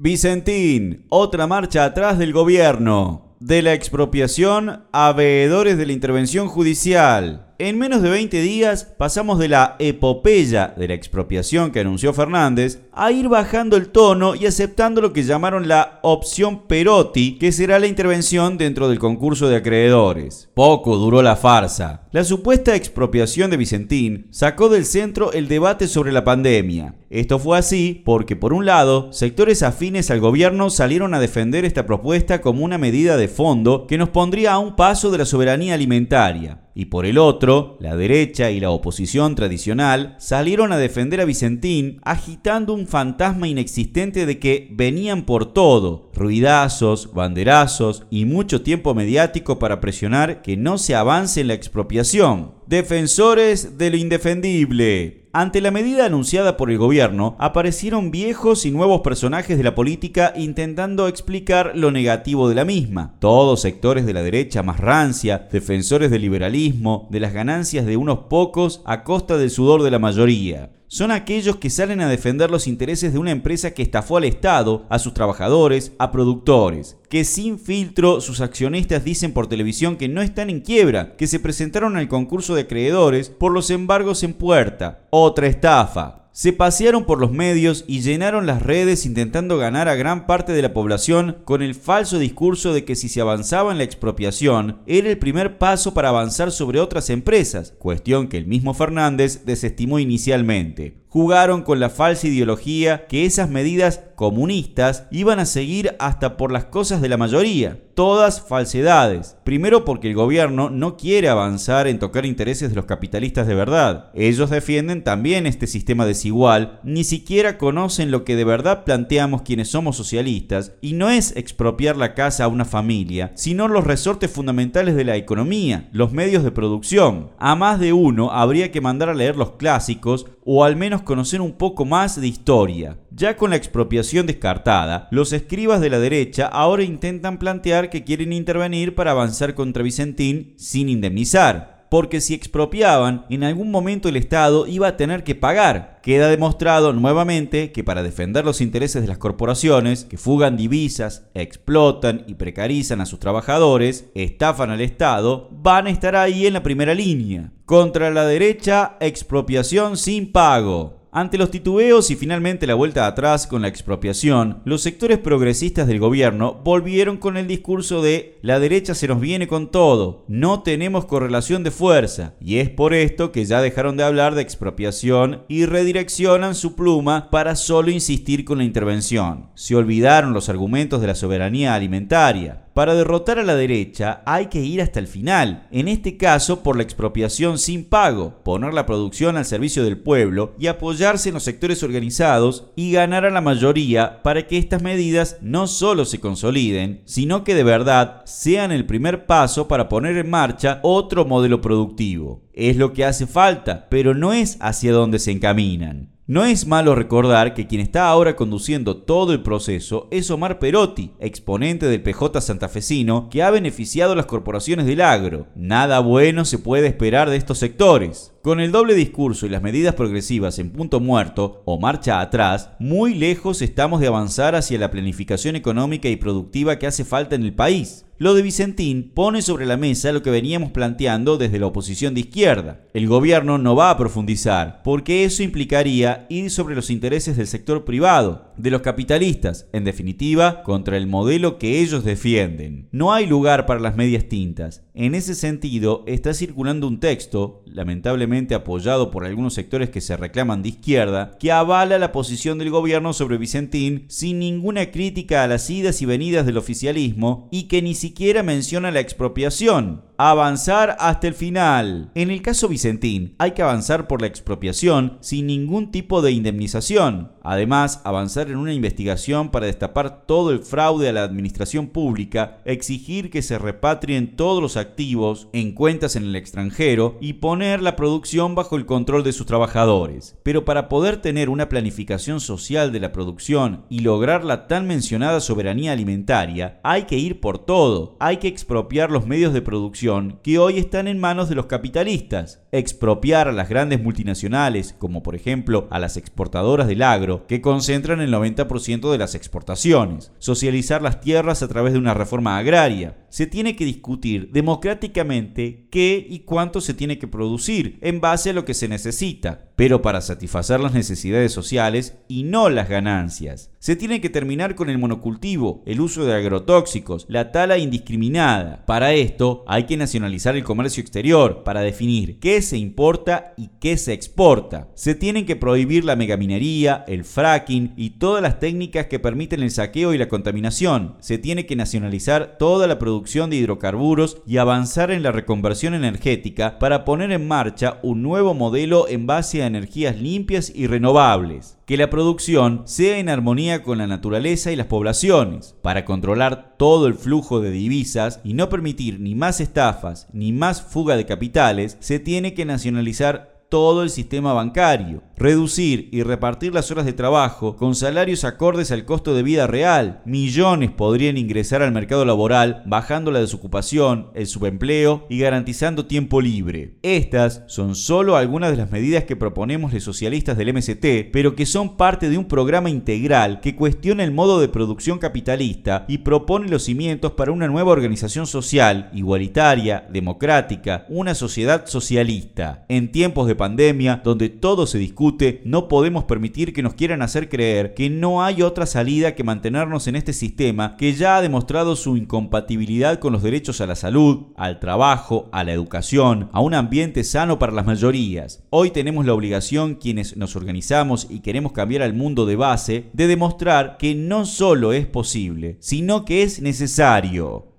Vicentín, otra marcha atrás del gobierno. De la expropiación a veedores de la intervención judicial. En menos de 20 días pasamos de la epopeya de la expropiación que anunció Fernández a ir bajando el tono y aceptando lo que llamaron la opción Perotti, que será la intervención dentro del concurso de acreedores. Poco duró la farsa. La supuesta expropiación de Vicentín sacó del centro el debate sobre la pandemia. Esto fue así porque, por un lado, sectores afines al gobierno salieron a defender esta propuesta como una medida de fondo que nos pondría a un paso de la soberanía alimentaria y por el otro, la derecha y la oposición tradicional salieron a defender a Vicentín agitando un fantasma inexistente de que venían por todo, ruidazos, banderazos y mucho tiempo mediático para presionar que no se avance en la expropiación. Defensores de lo indefendible. Ante la medida anunciada por el gobierno, aparecieron viejos y nuevos personajes de la política intentando explicar lo negativo de la misma. Todos sectores de la derecha más rancia, defensores del liberalismo, de las ganancias de unos pocos a costa del sudor de la mayoría son aquellos que salen a defender los intereses de una empresa que estafó al Estado, a sus trabajadores, a productores, que sin filtro sus accionistas dicen por televisión que no están en quiebra, que se presentaron al concurso de acreedores por los embargos en puerta. Otra estafa se pasearon por los medios y llenaron las redes intentando ganar a gran parte de la población con el falso discurso de que si se avanzaba en la expropiación era el primer paso para avanzar sobre otras empresas, cuestión que el mismo Fernández desestimó inicialmente jugaron con la falsa ideología que esas medidas comunistas iban a seguir hasta por las cosas de la mayoría. Todas falsedades. Primero porque el gobierno no quiere avanzar en tocar intereses de los capitalistas de verdad. Ellos defienden también este sistema desigual, ni siquiera conocen lo que de verdad planteamos quienes somos socialistas, y no es expropiar la casa a una familia, sino los resortes fundamentales de la economía, los medios de producción. A más de uno habría que mandar a leer los clásicos o al menos conocer un poco más de historia. Ya con la expropiación descartada, los escribas de la derecha ahora intentan plantear que quieren intervenir para avanzar contra Vicentín sin indemnizar porque si expropiaban, en algún momento el Estado iba a tener que pagar. Queda demostrado nuevamente que para defender los intereses de las corporaciones, que fugan divisas, explotan y precarizan a sus trabajadores, estafan al Estado, van a estar ahí en la primera línea. Contra la derecha, expropiación sin pago. Ante los titubeos y finalmente la vuelta atrás con la expropiación, los sectores progresistas del gobierno volvieron con el discurso de la derecha se nos viene con todo, no tenemos correlación de fuerza, y es por esto que ya dejaron de hablar de expropiación y redireccionan su pluma para solo insistir con la intervención. Se olvidaron los argumentos de la soberanía alimentaria, para derrotar a la derecha hay que ir hasta el final, en este caso por la expropiación sin pago, poner la producción al servicio del pueblo y apoyarse en los sectores organizados y ganar a la mayoría para que estas medidas no solo se consoliden, sino que de verdad sean el primer paso para poner en marcha otro modelo productivo. Es lo que hace falta, pero no es hacia donde se encaminan. No es malo recordar que quien está ahora conduciendo todo el proceso es Omar Perotti, exponente del PJ santafesino que ha beneficiado a las corporaciones del agro. Nada bueno se puede esperar de estos sectores. Con el doble discurso y las medidas progresivas en punto muerto o marcha atrás, muy lejos estamos de avanzar hacia la planificación económica y productiva que hace falta en el país. Lo de Vicentín pone sobre la mesa lo que veníamos planteando desde la oposición de izquierda. El gobierno no va a profundizar, porque eso implicaría ir sobre los intereses del sector privado, de los capitalistas, en definitiva, contra el modelo que ellos defienden. No hay lugar para las medias tintas. En ese sentido, está circulando un texto, lamentablemente apoyado por algunos sectores que se reclaman de izquierda, que avala la posición del gobierno sobre Vicentín sin ninguna crítica a las idas y venidas del oficialismo y que ni siquiera menciona la expropiación, avanzar hasta el final. En el caso Vicentín, hay que avanzar por la expropiación sin ningún tipo de indemnización. Además, avanzar en una investigación para destapar todo el fraude a la administración pública, exigir que se repatrien todos los activos en cuentas en el extranjero y poner la producción bajo el control de sus trabajadores. Pero para poder tener una planificación social de la producción y lograr la tan mencionada soberanía alimentaria, hay que ir por todo. Hay que expropiar los medios de producción que hoy están en manos de los capitalistas. Expropiar a las grandes multinacionales, como por ejemplo a las exportadoras del agro, que concentran el 90% de las exportaciones, socializar las tierras a través de una reforma agraria. Se tiene que discutir democráticamente qué y cuánto se tiene que producir en base a lo que se necesita, pero para satisfacer las necesidades sociales y no las ganancias. Se tiene que terminar con el monocultivo, el uso de agrotóxicos, la tala indiscriminada. Para esto hay que nacionalizar el comercio exterior para definir qué se importa y qué se exporta. Se tienen que prohibir la megaminería, el fracking y todas las técnicas que permiten el saqueo y la contaminación. Se tiene que nacionalizar toda la producción de hidrocarburos y avanzar en la reconversión energética para poner en marcha un nuevo modelo en base a energías limpias y renovables. Que la producción sea en armonía con la naturaleza y las poblaciones, para controlar todo el flujo de divisas y no permitir ni más estafas ni más fuga de capitales, se tiene que nacionalizar todo el sistema bancario, reducir y repartir las horas de trabajo con salarios acordes al costo de vida real. Millones podrían ingresar al mercado laboral bajando la desocupación, el subempleo y garantizando tiempo libre. Estas son solo algunas de las medidas que proponemos los socialistas del MST, pero que son parte de un programa integral que cuestiona el modo de producción capitalista y propone los cimientos para una nueva organización social, igualitaria, democrática, una sociedad socialista. En tiempos de pandemia, donde todo se discute, no podemos permitir que nos quieran hacer creer que no hay otra salida que mantenernos en este sistema que ya ha demostrado su incompatibilidad con los derechos a la salud, al trabajo, a la educación, a un ambiente sano para las mayorías. Hoy tenemos la obligación, quienes nos organizamos y queremos cambiar al mundo de base, de demostrar que no solo es posible, sino que es necesario.